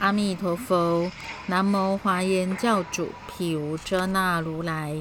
阿弥陀佛，南无华严教主毗卢遮那如来，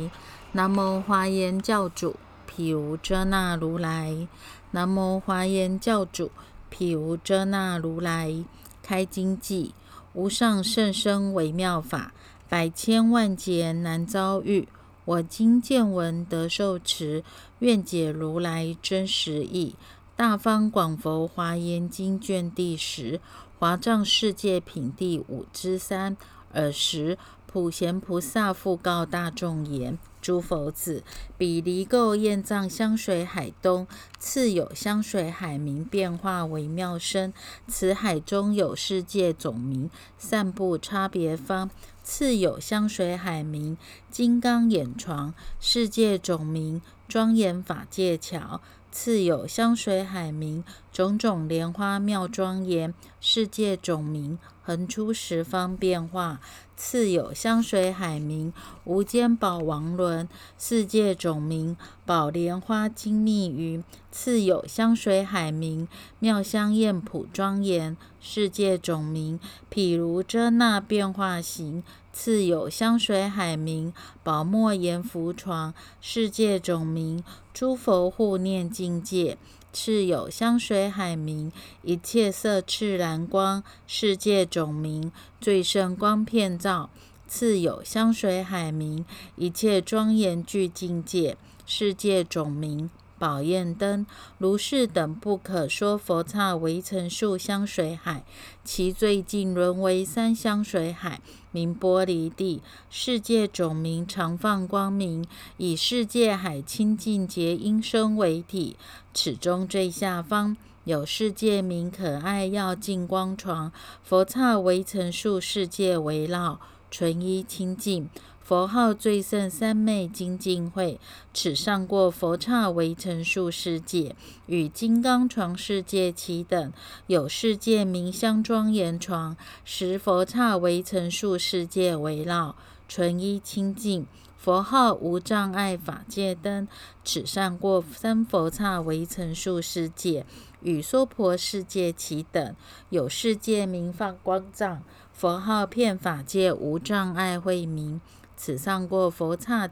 南无华严教主毗卢遮那如来，南无华严教主毗卢遮那如来。开经偈，无上甚深微妙法，百千万劫难遭遇。我今见闻得受持，愿解如来真实义。大方广佛华严经卷第十。华藏世界品第五之三。尔时，普贤菩萨复告大众言：“诸佛子，彼离垢焰藏香水海东，次有香水海名变化为妙身。此海中有世界总名，散布差别方。次有香水海名金刚眼床，世界总名庄严法界桥。”次有香水海名种种莲花妙庄严，世界种名横出十方变化。次有香水海名无间宝王轮，世界种名宝莲花精密云。次有香水海名妙香艳普庄严，世界种名譬如遮那变化形。次有香水海名宝墨阎浮床，世界种名诸佛护念境界。次有香水海名一切色赤蓝光，世界种名最胜光片照。次有香水海名一切庄严具境界，世界种名。宝焰灯，如是等不可说佛刹围城数香水海，其最近沦为三香水海，名玻璃地。世界种名常放光明，以世界海清净结音声为体。此中最下方有世界名可爱耀净光床，佛刹围城数世界围绕，纯一清净。佛号最胜三昧精进会，此上过佛刹为成数世界，与金刚床世界齐等。有世界名香庄严床，十佛刹为成数世界围绕，纯一清净。佛号无障碍法界灯，此上过三佛刹为成数世界，与娑婆世界齐等。有世界名放光藏，佛号遍法界无障碍慧明。此上过佛刹，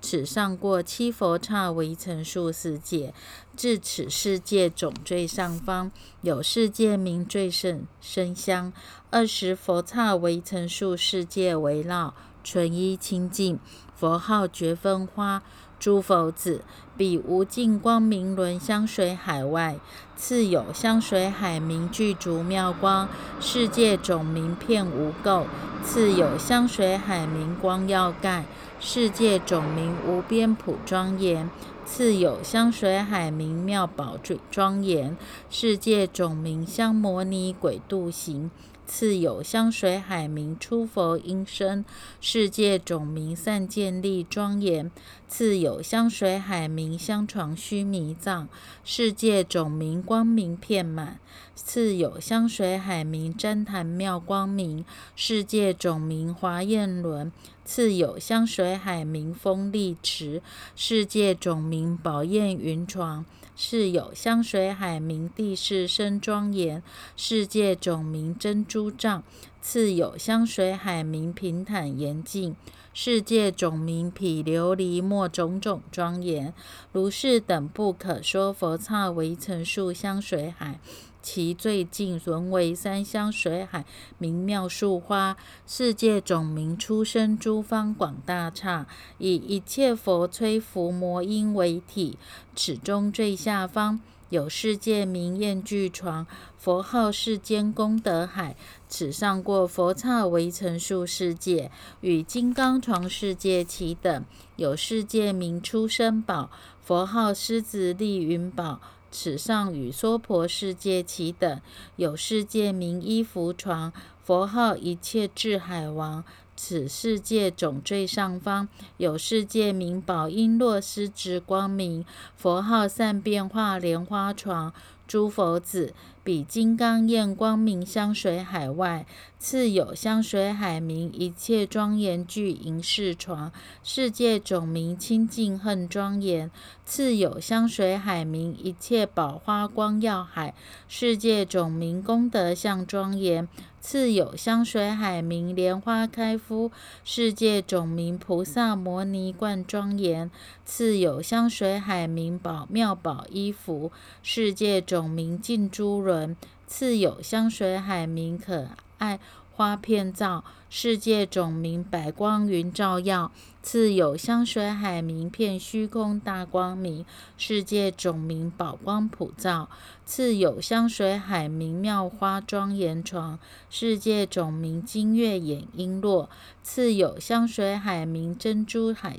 此上过七佛刹为成数世界，至此世界总最上方有世界名最胜生香，二十佛刹为成数世界围绕，纯一清净，佛号觉分花。诸佛子，彼无尽光明轮香水海外，次有香水海名具足妙光，世界种名片无垢；次有香水海名光耀盖，世界种名无边普庄严；次有香水海名妙宝庄严，世界种名香摩尼鬼度行。次有香水海名出佛音声，世界种名善建立庄严；次有香水海名香床须弥藏，世界种名光明遍满；次有香水海名旃檀妙光明，世界种名华焰轮；次有香水海名风力池，世界种名宝焰云床。是有香水海名地势深庄严，世界种名珍珠藏；次有香水海名平坦严净，世界种名毗琉璃莫种种庄严。如是等不可说佛刹为成树香水海。其最近沦为三香水海，名妙树花。世界总名出生诸方广大刹，以一切佛吹伏魔音为体。此中最下方有世界名焰具床，佛号世间功德海。此上过佛刹为成数世界，与金刚床世界齐等。有世界名出生宝，佛号狮子立云宝。此上与娑婆世界齐等，有世界名衣服床，佛号一切智海王。此世界总最上方有世界名宝璎珞丝之光明，佛号善变化莲花床。诸佛子，比金刚焰光明香水海外。次有香水海明一切庄严具银饰床，世界种名清净恨庄严。次有香水海明一切宝花光耀海，世界种名功德相庄严。次有香水海明莲花开敷，世界种名菩萨摩尼冠庄严。次有香水海明宝妙宝衣服，世界种名净珠轮。次有香水海明可。爱花片照，世界种名白光云照耀；次有香水海明片虚空大光明，世界种名宝光普照；次有香水海明妙花庄严床，世界种名金月眼璎珞；次有香水海明珍珠海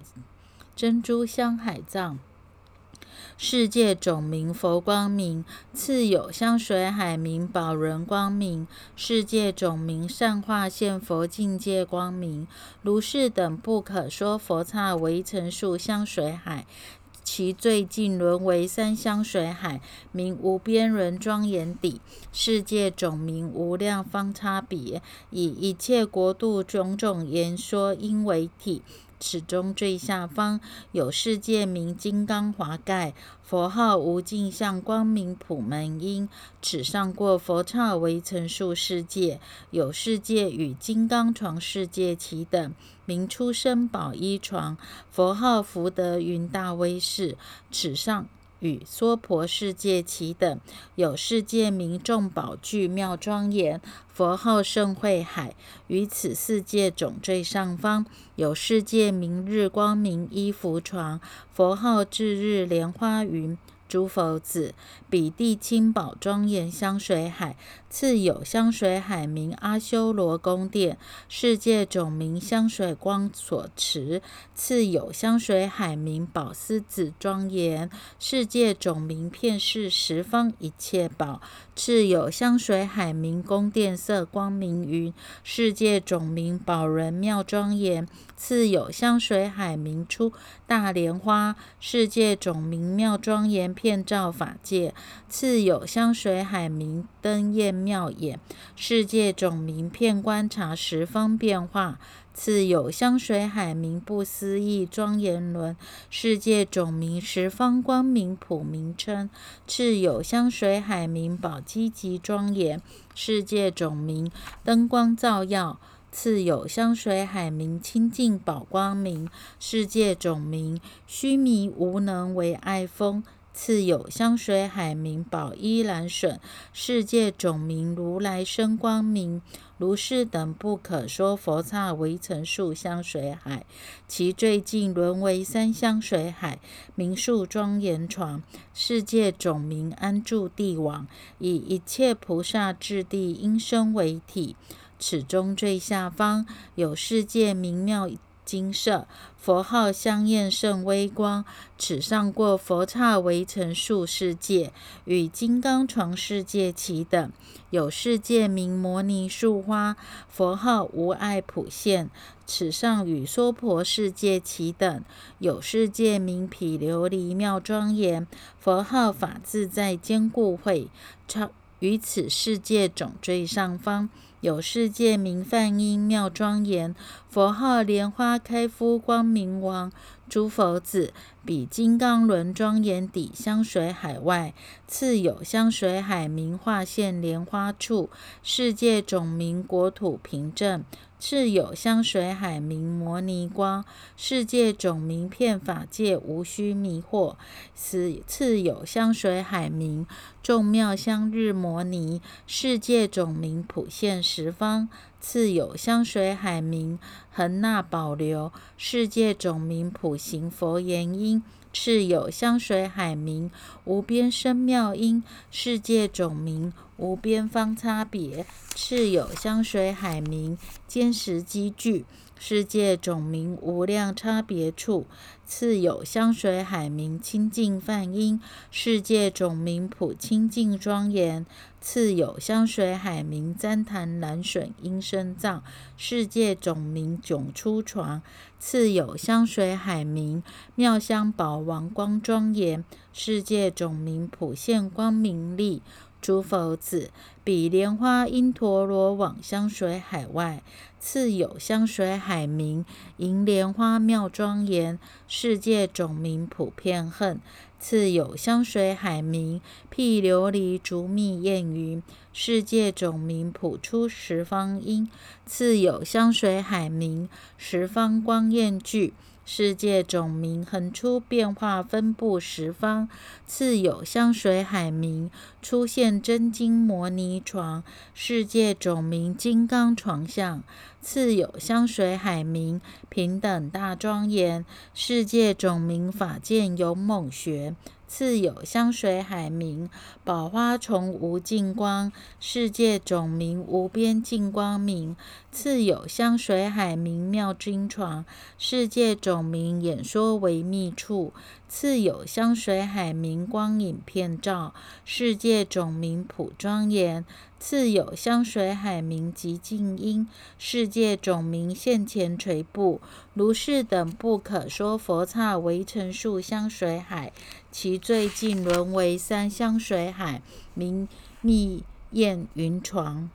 珍珠香海藏。世界总名佛光明，次有香水海明宝人光明。世界总名善化现佛境界光明，如是等不可说佛刹为成数香水海，其最近轮为三香水海，名无边轮庄严底。世界总名无量方差别，以一切国度种种言说因为体。此中最下方有世界名金刚华盖，佛号无尽相光明普门音。此上过佛刹为成数世界，有世界与金刚床世界齐等，名出生宝衣床。佛号福德云大威士。此上。与娑婆世界齐等，有世界名众宝具妙庄严，佛号圣慧海。于此世界种最上方，有世界明日光明衣服床，佛号至日莲花云。诸佛子，彼地清宝庄严香水海，次有香水海名阿修罗宫殿，世界种名香水光所持；次有香水海名宝狮子庄严，世界种名片是十方一切宝；次有香水海名宫殿色光明云，世界种名宝人妙庄严；次有香水海名出大莲花，世界种名妙庄严。片照法界，次有香水海明灯焰妙眼，世界种名片观察十方变化。次有香水海明不思议庄严轮，世界种名十方光明普名称。次有香水海明宝积极庄严，世界种名灯光照耀。次有香水海明清净宝光明，世界种名须弥无能为爱风。次有香水海明宝依兰损，世界种名如来生光明，如是等不可说佛刹为成数香水海，其最近沦为三香水海，名数庄严床，世界种名安住地王，以一切菩萨智地因身为体，此中最下方有世界名妙。金色佛号香艳胜微光，此上过佛刹为成数世界，与金刚床世界齐等。有世界名摩尼树花，佛号无碍普现，此上与娑婆世界齐等。有世界名毗琉璃妙庄严，佛号法自在坚固会，超于此世界总最上方。有世界名梵音妙庄严，佛号莲花开敷光明王。诸佛子，比金刚轮庄严底香水海外，次有香水海名化现莲花处，世界种名国土凭证。次有香水海名摩尼光，世界种名片法界无需迷惑。此次有香水海名众妙香日摩尼，世界种名普现十方。次有香水海名恒那保留，世界种名普行佛言音。次有香水海名无边生妙音，世界种名无边方差别。次有香水海名坚实积聚。世界种名无量差别处，次有香水海名清净梵音；世界总名普清净庄严，次有香水海名旃檀蓝笋音声藏；世界总名迥出床，次有香水海名妙香宝王光庄严；世界总名普现光明力。诸佛子，彼莲花因陀罗网香水海外，次有香水海名，银莲花妙庄严，世界种名普遍恨。次有香水海名，辟琉璃竹密焰云，世界种名普出十方音。次有香水海名，十方光焰聚。世界种名横出变化分布十方，次有香水海名出现真金摩尼床，世界种名金刚床相，次有香水海名平等大庄严，世界种名法剑勇猛学。次有香水海名宝花重无尽光，世界种名无边尽光明。次有香水海名妙经床，世界种名演说为密处。次有香水海名光影片照，世界种名普庄严。次有香水海名极静音，世界种名现前垂布。如是等不可说佛刹为成数香水海，其最近沦为三香水海，名密燕云床。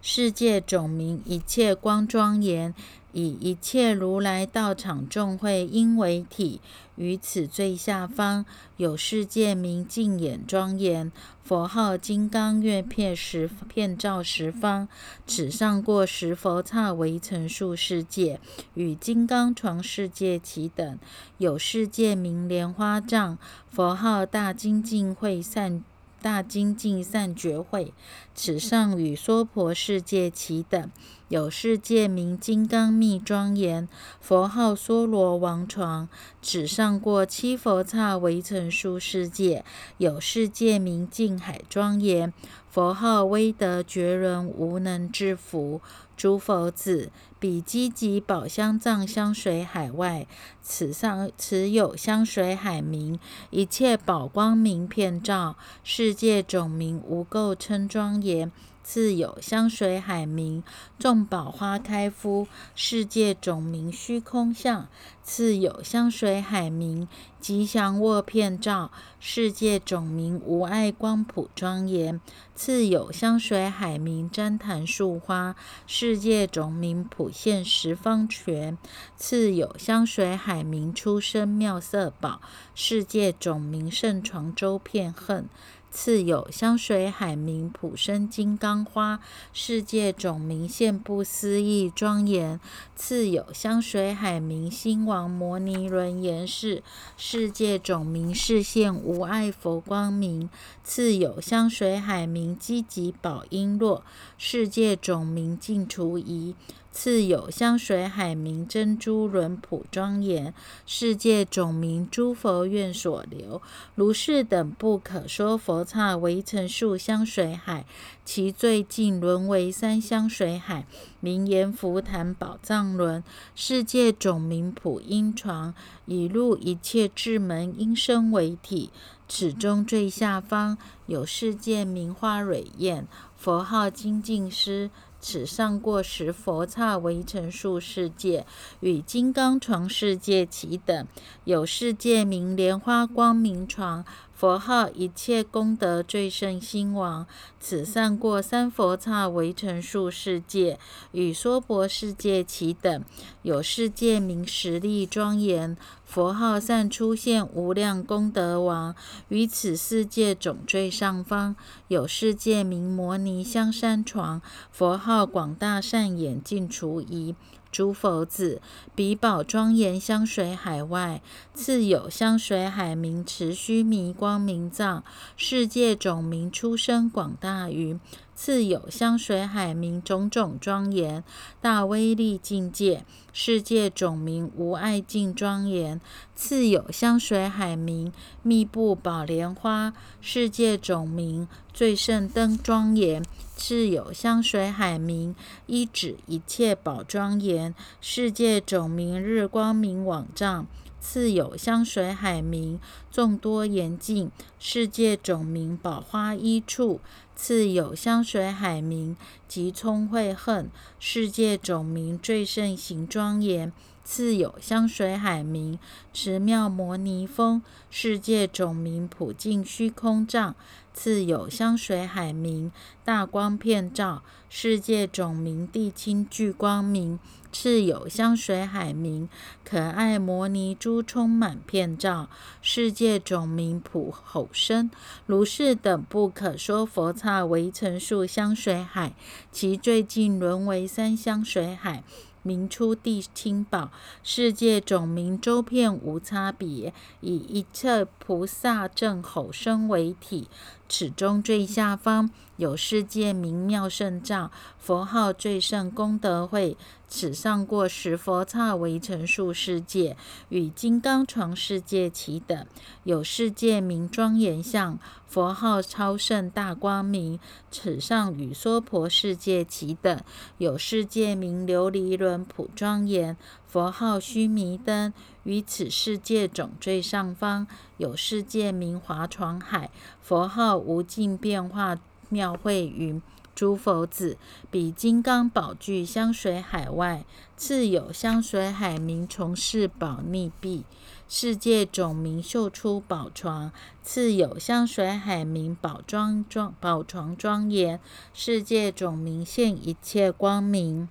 世界种名一切光庄严。以一切如来道场众会因为体，于此最下方有世界名净眼庄严，佛号金刚月片十片照十方，此上过十佛刹为成数世界，与金刚床世界齐等，有世界名莲花藏，佛号大精进会散。大精进善觉会，此上与娑婆世界齐等，有世界名金刚密庄严，佛号娑罗王床，此上过七佛刹围城数世界，有世界名净海庄严，佛号威德觉人无能制服。诸佛子，彼积集宝香藏香水海外，此上此有香水海名，一切宝光明片照，世界种名无垢称庄严。次有香水海名，众宝花开敷，世界种名虚空相。次有香水海名，吉祥卧片照，世界种名无碍光普庄严。次有香水海名，旃檀树花，世界种名普现十方全。次有香水海名，出生妙色宝，世界种名盛床周片恨。次有香水海名普生金刚花，世界种名现不思议庄严。次有香水海名新王摩尼轮严氏，世界种名视现无碍佛光明。次有香水海名积极宝璎珞，世界种名净除疑。次有香水海名珍珠轮普庄严，世界种名诸佛愿所留。如是等不可说佛刹为成数香水海，其最近轮为三香水海，名言福坛宝藏轮。世界种名普音床，以入一切智门音声为体。此中最下方有世界名花蕊焰，佛号精进师。此上过十佛刹为成数世界，与金刚床世界齐等，有世界名莲花光明床。佛号一切功德最胜兴王，此善过三佛刹为成数世界，与娑婆世界齐等，有世界名实力庄严，佛号善出现无量功德王，于此世界种最上方，有世界名摩尼香山床，佛号广大善眼尽除疑。诸佛子，彼宝庄严香水海外，次有香水海名持须弥光明藏，世界种名出生广大于。次有香水海名种种庄严大威力境界，世界种名无碍境庄严。次有香水海名密布宝莲花，世界种名最胜灯庄严。次有香水海名一指一切宝庄严，世界种名日光明网藏。次有香水海名众多严净，世界种名宝花一处。次有香水海名即聪慧恨，世界种名最盛行庄严。次有香水海名持妙摩尼峰，世界种名普净虚空藏。次有香水海明，大光片照，世界种名，地清聚光明。次有香水海明，可爱摩尼珠充满片照，世界种名普吼声。如是等不可说佛刹为成数香水海，其最近沦为三香水海。明出地清宝，世界种名周遍无差别，以一切菩萨正吼声为体。此中最下方有世界名妙圣照，佛号最胜功德会。此上过十佛刹为成数世界，与金刚床世界齐等。有世界名庄严相，佛号超胜大光明。此上与娑婆世界齐等。有世界名琉璃轮普庄严，佛号须弥灯。于此世界总最上方有世界名华床海，佛号无尽变化妙慧云。诸佛子，比金刚宝具香水海外，次有香水海名从事宝逆壁，世界总名秀出宝床，次有香水海名宝庄庄宝床庄严，世界总名现一切光明。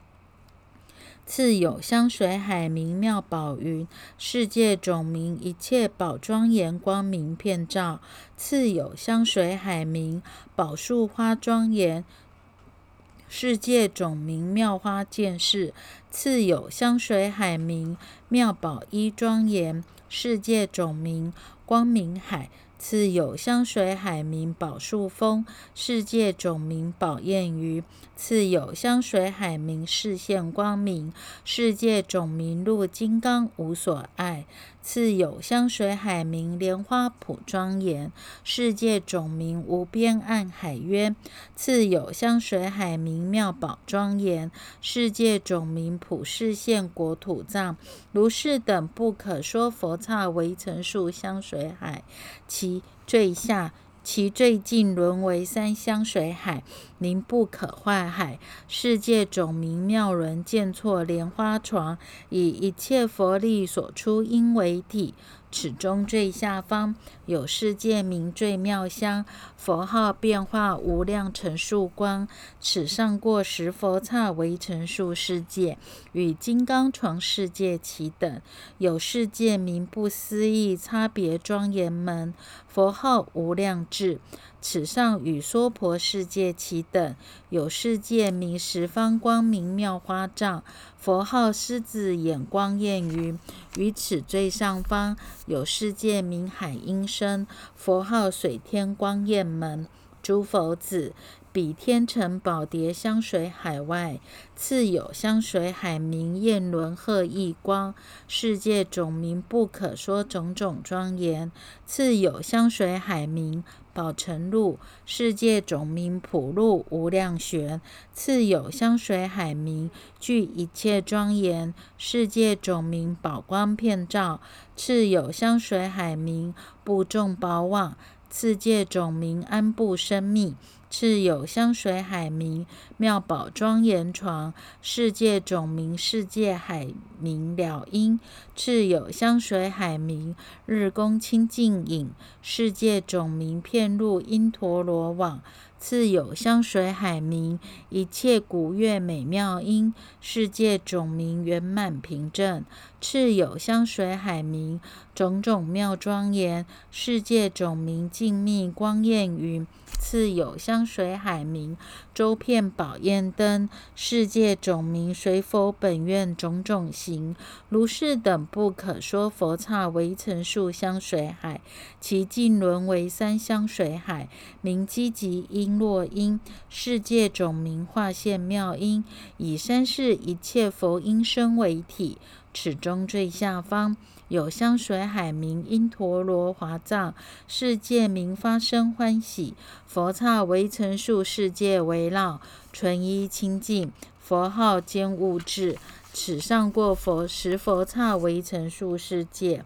次有香水海名妙宝云，世界种名一切宝庄严光明片照。次有香水海名宝树花庄严。世界种名妙花见世，次有香水海名妙宝衣庄严，世界种名光明海。次有香水海名宝树峰，世界种名宝燕鱼；次有香水海名视线光明，世界种名入金刚无所爱；次有香水海名莲花普庄严，世界种名无边岸海渊；次有香水海名妙宝庄严，世界种名普世现国土藏。如是等不可说佛刹为成树香水海，其最下，其最近沦为三香水海，名不可坏海。世界种名妙轮见错莲花床，以一切佛力所出因为体。此中最下方有世界名最妙香，佛号变化无量成数光。此上过十佛刹为成数世界，与金刚床世界齐等。有世界名不思议差别庄严门，佛号无量智。此上与娑婆世界齐等，有世界名十方光明妙花藏，佛号狮子眼光焰云。于此最上方有世界名海音声，佛号水天光焰门。诸佛子。比天成宝蝶香水海外，次有香水海明焰轮鹤异光，世界种名不可说种种庄严。次有香水海明宝成路，世界种名普路无量玄。次有香水海名具一切庄严，世界种名宝光遍照。次有香水海名布众宝网，世界种名安布生命。次有香水海明妙宝庄严床，世界种名世界海明了因。次有香水海明日宫清净影，世界种名片入因陀罗网。次有香水海明一切古乐美妙音，世界种名圆满平正。次有香水海明种种妙庄严，世界种名静谧光焰云。次有香水海明周片宝焰灯，世界种名随佛本愿种种行。如是等不可说佛刹为成数香水海，其尽沦为三香水海，名积极音。落音世界种名化现妙音，以三世一切佛音声为体。此中最下方有香水海名因陀罗华藏，世界名发生欢喜。佛刹为成数世界围绕，纯一清净。佛号兼物质。此上过佛十佛刹为成数世界。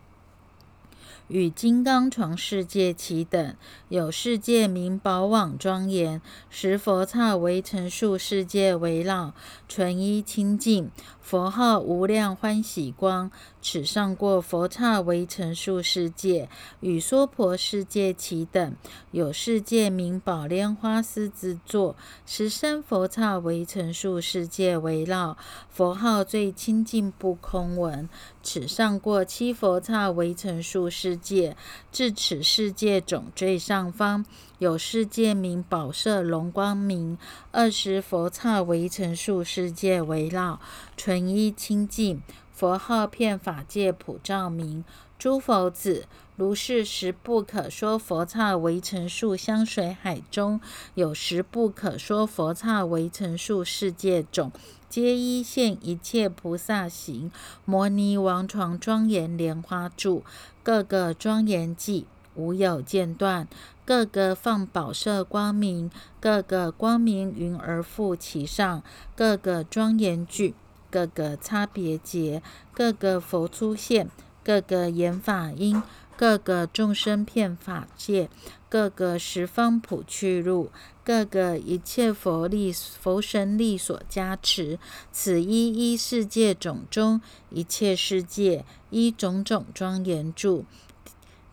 与金刚床世界齐等，有世界名宝网庄严，十佛刹围成数世界围绕，纯一清净。佛号无量欢喜光，此上过佛刹为成数世界，与娑婆世界齐等，有世界名宝莲花师之作，十三佛刹为成数世界围绕，佛号最清净不空闻。此上过七佛刹为成数世界，至此世界总最上方，有世界名宝色龙光明，二十佛刹围成数世界围绕，纯一清净。佛号遍法界普照明。诸佛子，如是十不可说佛刹围成数香水海中，有十不可说佛刹围成数世界种。皆依现一切菩萨行，摩尼王床庄严莲花柱，各个庄严寂，无有间断；各个放宝色光明，各个光明云而覆其上；各个庄严具，各个差别节，各个佛出现，各个言法音。各个众生遍法界，各个十方普去路，各个一切佛力、佛神力所加持。此一一世界种中，一切世界一种种庄严住，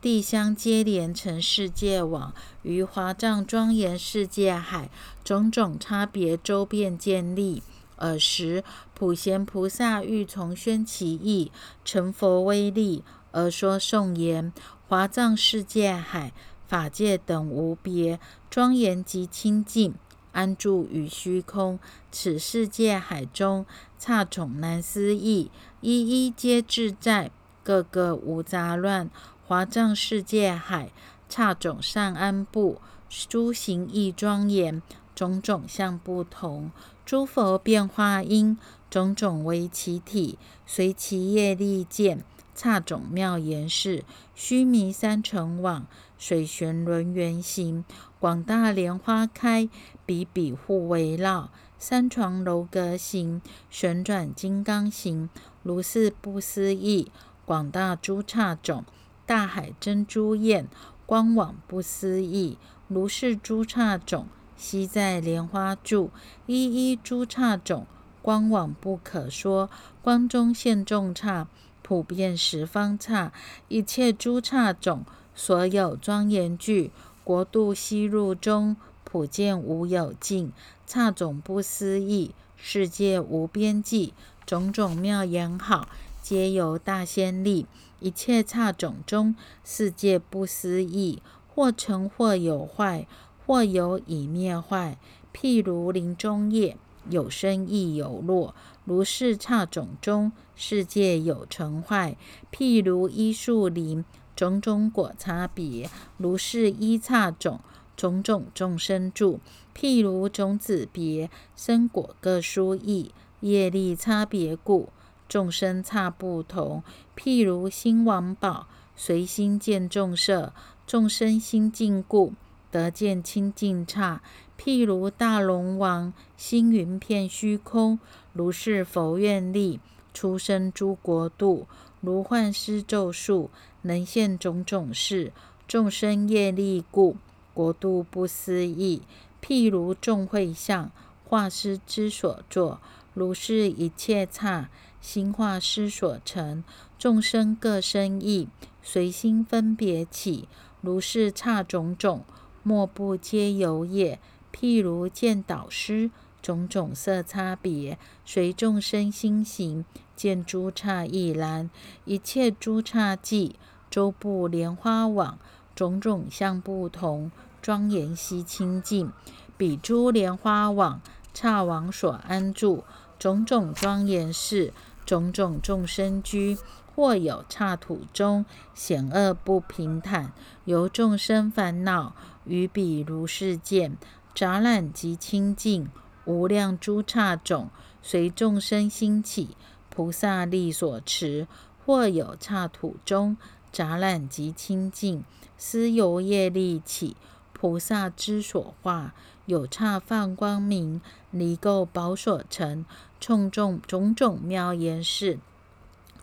地相接连成世界网，于华藏庄严世界海，种种差别周遍建立。尔时，普贤菩萨欲从宣其意，成佛威力。而说颂言：华藏世界海法界等无别，庄严及清净，安住于虚空。此世界海中，刹种难思议，一一皆自在，个个无杂乱。华藏世界海刹种善安布，诸行亦庄严，种种相不同。诸佛变化因，种种为其体，随其业力见。刹种妙言是须弥三层网，水旋轮圆形，广大莲花开，比比互围绕。三床楼阁形，旋转金刚形，如是不思议。广大诸刹种，大海珍珠宴，光网不思议。如是诸刹种，悉在莲花住，一一诸刹种，光网不可说，光中现众刹。普遍十方刹，一切诸刹种，所有庄严具，国度悉入中，普见无有尽。刹种不思议，世界无边际，种种妙言好，皆由大仙力。一切刹种中，世界不思议，或成或有坏，或有已灭坏。譬如林中叶，有生亦有落。如是刹种中，世界有成坏。譬如一树林，种种果差别。如是一刹种，种种众生住。譬如种子别，生果各殊异，业力差别故，众生差不同。譬如心王宝，随心见众色，众生心净故，得见清净刹。譬如大龙王，星云片虚空。如是佛愿力，出生诸国度，如幻师咒术，能现种种事。众生业力故，国度不思议。譬如众会相，画师之所作，如是一切刹，心化师所成。众生各生意，随心分别起。如是刹种种，莫不皆有也。譬如见导师。种种色差别，随众生心行，见诸刹亦然。一切诸刹际，周布莲花网，种种相不同，庄严悉清净。彼诸莲花网，刹网所安住，种种庄严事，种种众生居。或有刹土中险恶不平坦，由众生烦恼，于彼如是见，杂染及清净。无量诸刹种，随众生兴起，菩萨力所持。或有刹土中杂染及清净，思由业力起，菩萨之所化。有刹放光明，离垢宝所成，种种种种妙言事。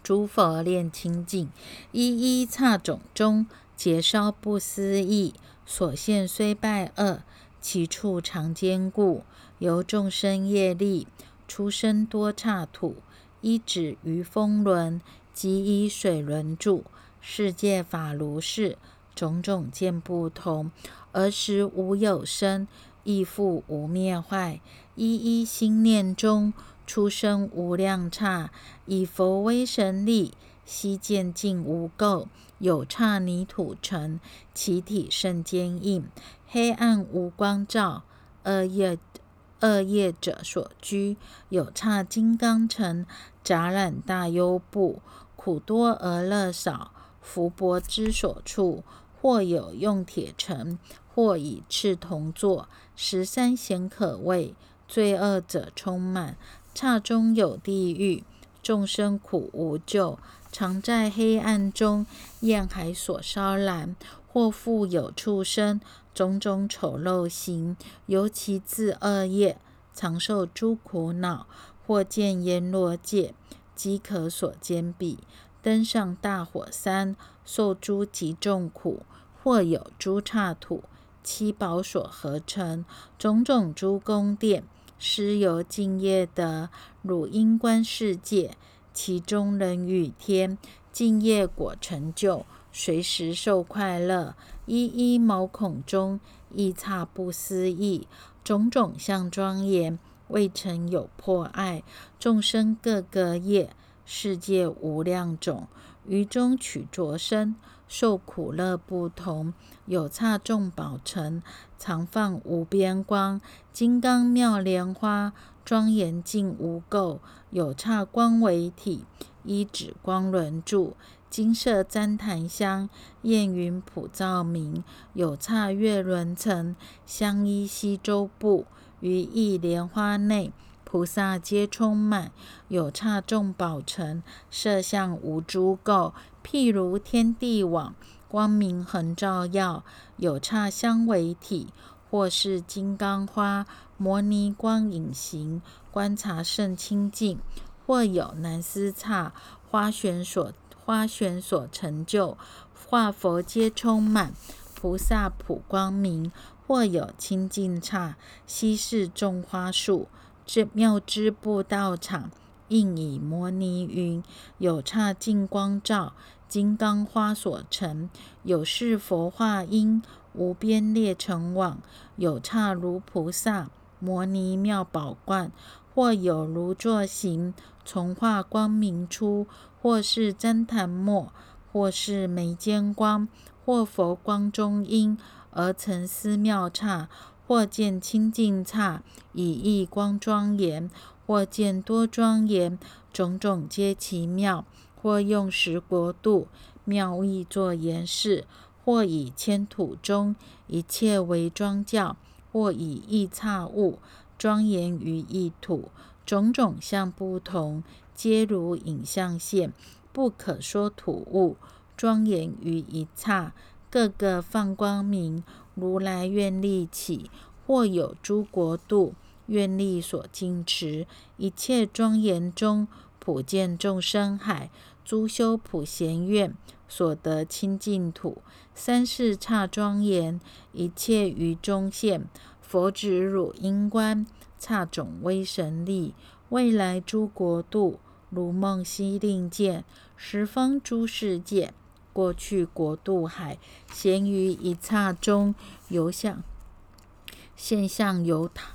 诸佛炼清净，一一刹种中，劫烧不思议。所现虽败恶，其处常坚固。由众生业力，出生多刹土，一指于风轮，即以水轮住。世界法如是，种种见不同，而时无有生，亦复无灭坏。一一心念中，出生无量刹，以佛威神力，悉见尽无垢。有刹泥土尘，其体甚坚硬，黑暗无光照。恶业恶业者所居，有刹金刚城，杂染大优布，苦多而乐少。福薄之所处，或有用铁城，或以赤同坐。十三咸可畏，罪恶者充满。刹中有地狱，众生苦无救，常在黑暗中，焰海所烧燃。或复有畜生，种种丑陋形，尤其自恶业，常受诸苦恼。或见阎罗界，饥渴所坚壁。登上大火山，受诸极重苦；或有诸刹土，七宝所合成，种种诸宫殿，施由净业的汝阴观世界，其中人与天净业果成就，随时受快乐。一一毛孔中，亦刹不思议，种种相庄严，未曾有破碍。众生各个业。世界无量种，于中取着身，受苦乐不同。有刹众宝城，常放无边光，金刚妙莲花，庄严净无垢。有刹光为体，依止光轮住，金色旃檀香，焰云普照明。有刹月轮层，相依西周部，于一莲花内。菩萨皆充满，有刹众宝城，色相无诸垢，譬如天地网，光明恒照耀。有刹香为体，或是金刚花，摩尼光隐形，观察甚清净。或有南斯刹花旋所花旋所成就，化佛皆充满，菩萨普光明。或有清净刹，悉是种花树。是妙之布道场，应以摩尼云，有刹净光照，金刚花所成，有是佛化因，无边列成网，有刹如菩萨摩尼妙宝冠，或有如坐行，从化光明出，或是旃檀末，或是眉间光，或佛光中因，而成思妙刹。或见清净刹，以异光庄严；或见多庄严，种种皆奇妙；或用十国度妙意作言示；或以千土中一切为庄教；或以异刹物庄严于一土，种种相不同，皆如影像现，不可说土物庄严于一刹，个个放光明。如来愿力起，或有诸国度愿力所矜持，一切庄严中，普见众生海，诸修普贤愿所得清净土，三世刹庄严，一切于中现，佛指汝阴观，刹种威神力，未来诸国度，如梦悉令见，十方诸世界。过去国度海，咸于一刹中，游向现象犹他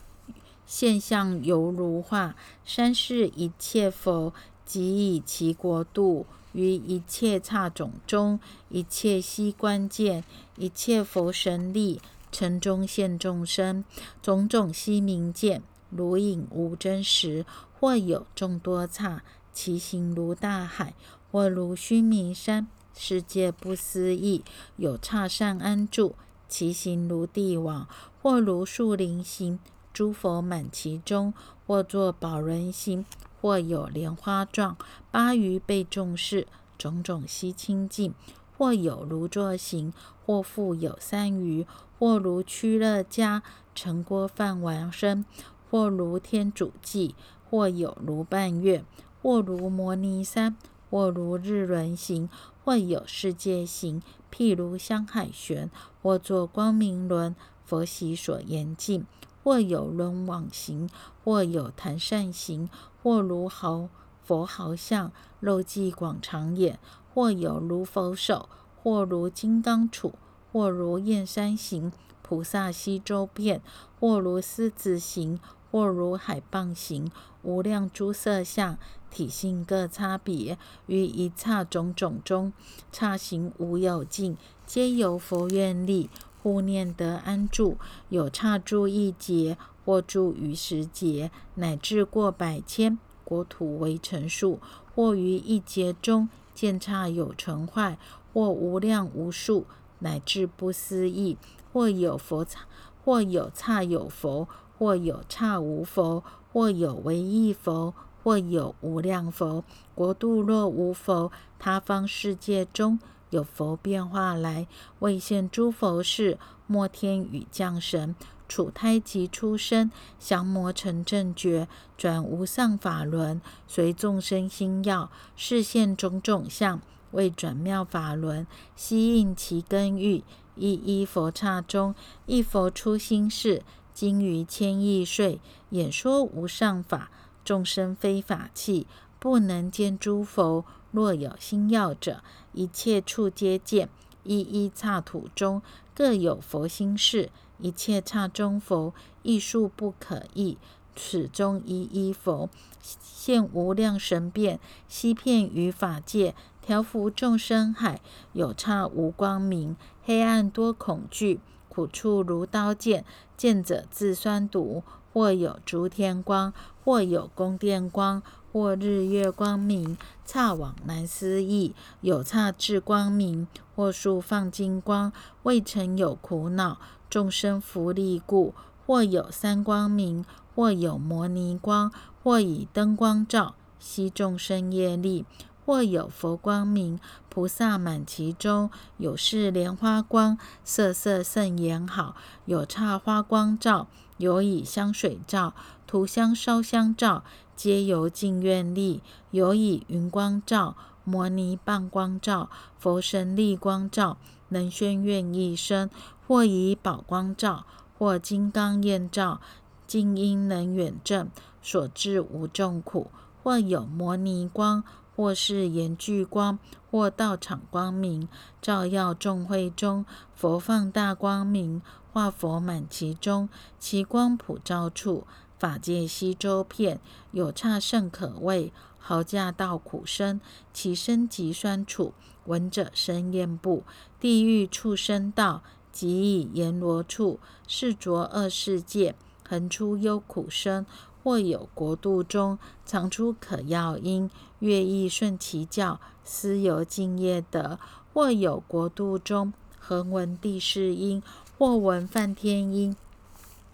现象犹如画。三世一切佛，即以其国度于一切刹种中，一切悉观见，一切佛神力，城中现众生，种种悉明见，如影无真实。或有众多刹，其形如大海，或如须弥山。世界不思议，有刹善安住，其形如地网，或如树林形，诸佛满其中；或作宝轮形，或有莲花状，八鱼被重视，种种悉清净；或有如坐形，或复有三鱼，或如屈乐家成锅饭王身，或如天主祭，或有如半月，或如摩尼山。或如日轮形，或有世界形，譬如香海旋，或作光明轮，佛喜所言尽；或有轮往形，或有弹扇形，或如毫佛毫像，肉髻广长眼；或有如佛手，或如金刚杵，或如燕山形，菩萨西周片；或如狮子形。或如海蚌形，无量诸色相，体性各差别，于一刹种种中，刹行无有尽，皆由佛愿力，护念得安住。有刹住一劫，或住于十劫，乃至过百千国土为成数；或于一劫中见刹有成坏，或无量无数，乃至不思议；或有佛刹，或有刹有佛。或有刹无佛，或有唯一佛，或有无量佛。国度若无佛，他方世界中有佛变化来，为现诸佛事。末天与降神，处胎及出生，降魔成正觉，转无上法轮，随众生心要，示现种种相，为转妙法轮，悉应其根欲。一一佛刹中，一佛出心事。经于千亿岁，演说无上法，众生非法器，不能见诸佛。若有心要者，一切处皆见。一一刹土中，各有佛心事。一切刹中佛，亦数不可议。此中一一佛，现无量神变，悉遍于法界，调伏众生海。有刹无光明，黑暗多恐惧。苦处如刀剑，见者自酸毒；或有诸天光，或有宫殿光，或日月光明，刹往难思议。有刹至光明，或树放金光，未曾有苦恼，众生福利故。或有三光明，或有摩尼光，或以灯光照，悉众生业力。或有佛光明，菩萨满其中；有是莲花光，色色甚严好；有刹花光照，有以香水照，涂香烧香照，皆由净愿力；有以云光照，摩尼棒光照，佛神力光照，能宣愿一生；或以宝光照，或金刚焰照，静音能远正，所至无众苦；或有摩尼光。或是严具光，或道场光明，照耀众会中，佛放大光明，化佛满其中，其光普照处，法界西周遍。有刹甚可畏，豪驾道苦生，其身极酸楚，闻者生厌怖。地狱畜生道，即以阎罗处，是浊恶世界，恒出忧苦生。或有国度中常出可药因，乐意顺其教，思由敬业德；或有国度中恒闻地势音，或闻梵天音，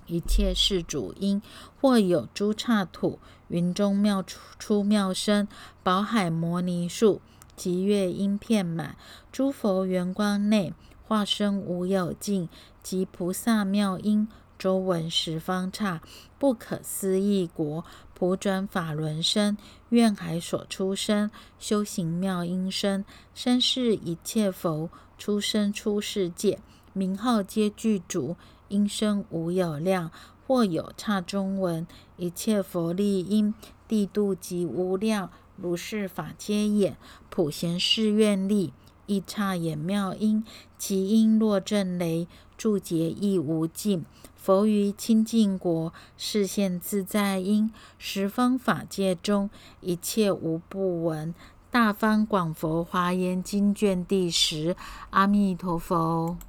一切是主因；或有诸刹土，云中妙出妙声，宝海摩尼树，及乐音片满，诸佛圆光内，化身无有尽，及菩萨妙音。周闻十方刹，不可思议国，普转法轮身，愿海所出生，修行妙音声，身是一切佛，出生出世界，名号皆具足，音声无有量。或有刹中文，一切佛力音，地度及无量，如是法皆演，普贤誓愿力，一刹也妙音，其音若震雷，诸劫亦无尽。佛于清净国，示现自在音，十方法界中，一切无不闻。大方广佛华严经卷第十，阿弥陀佛。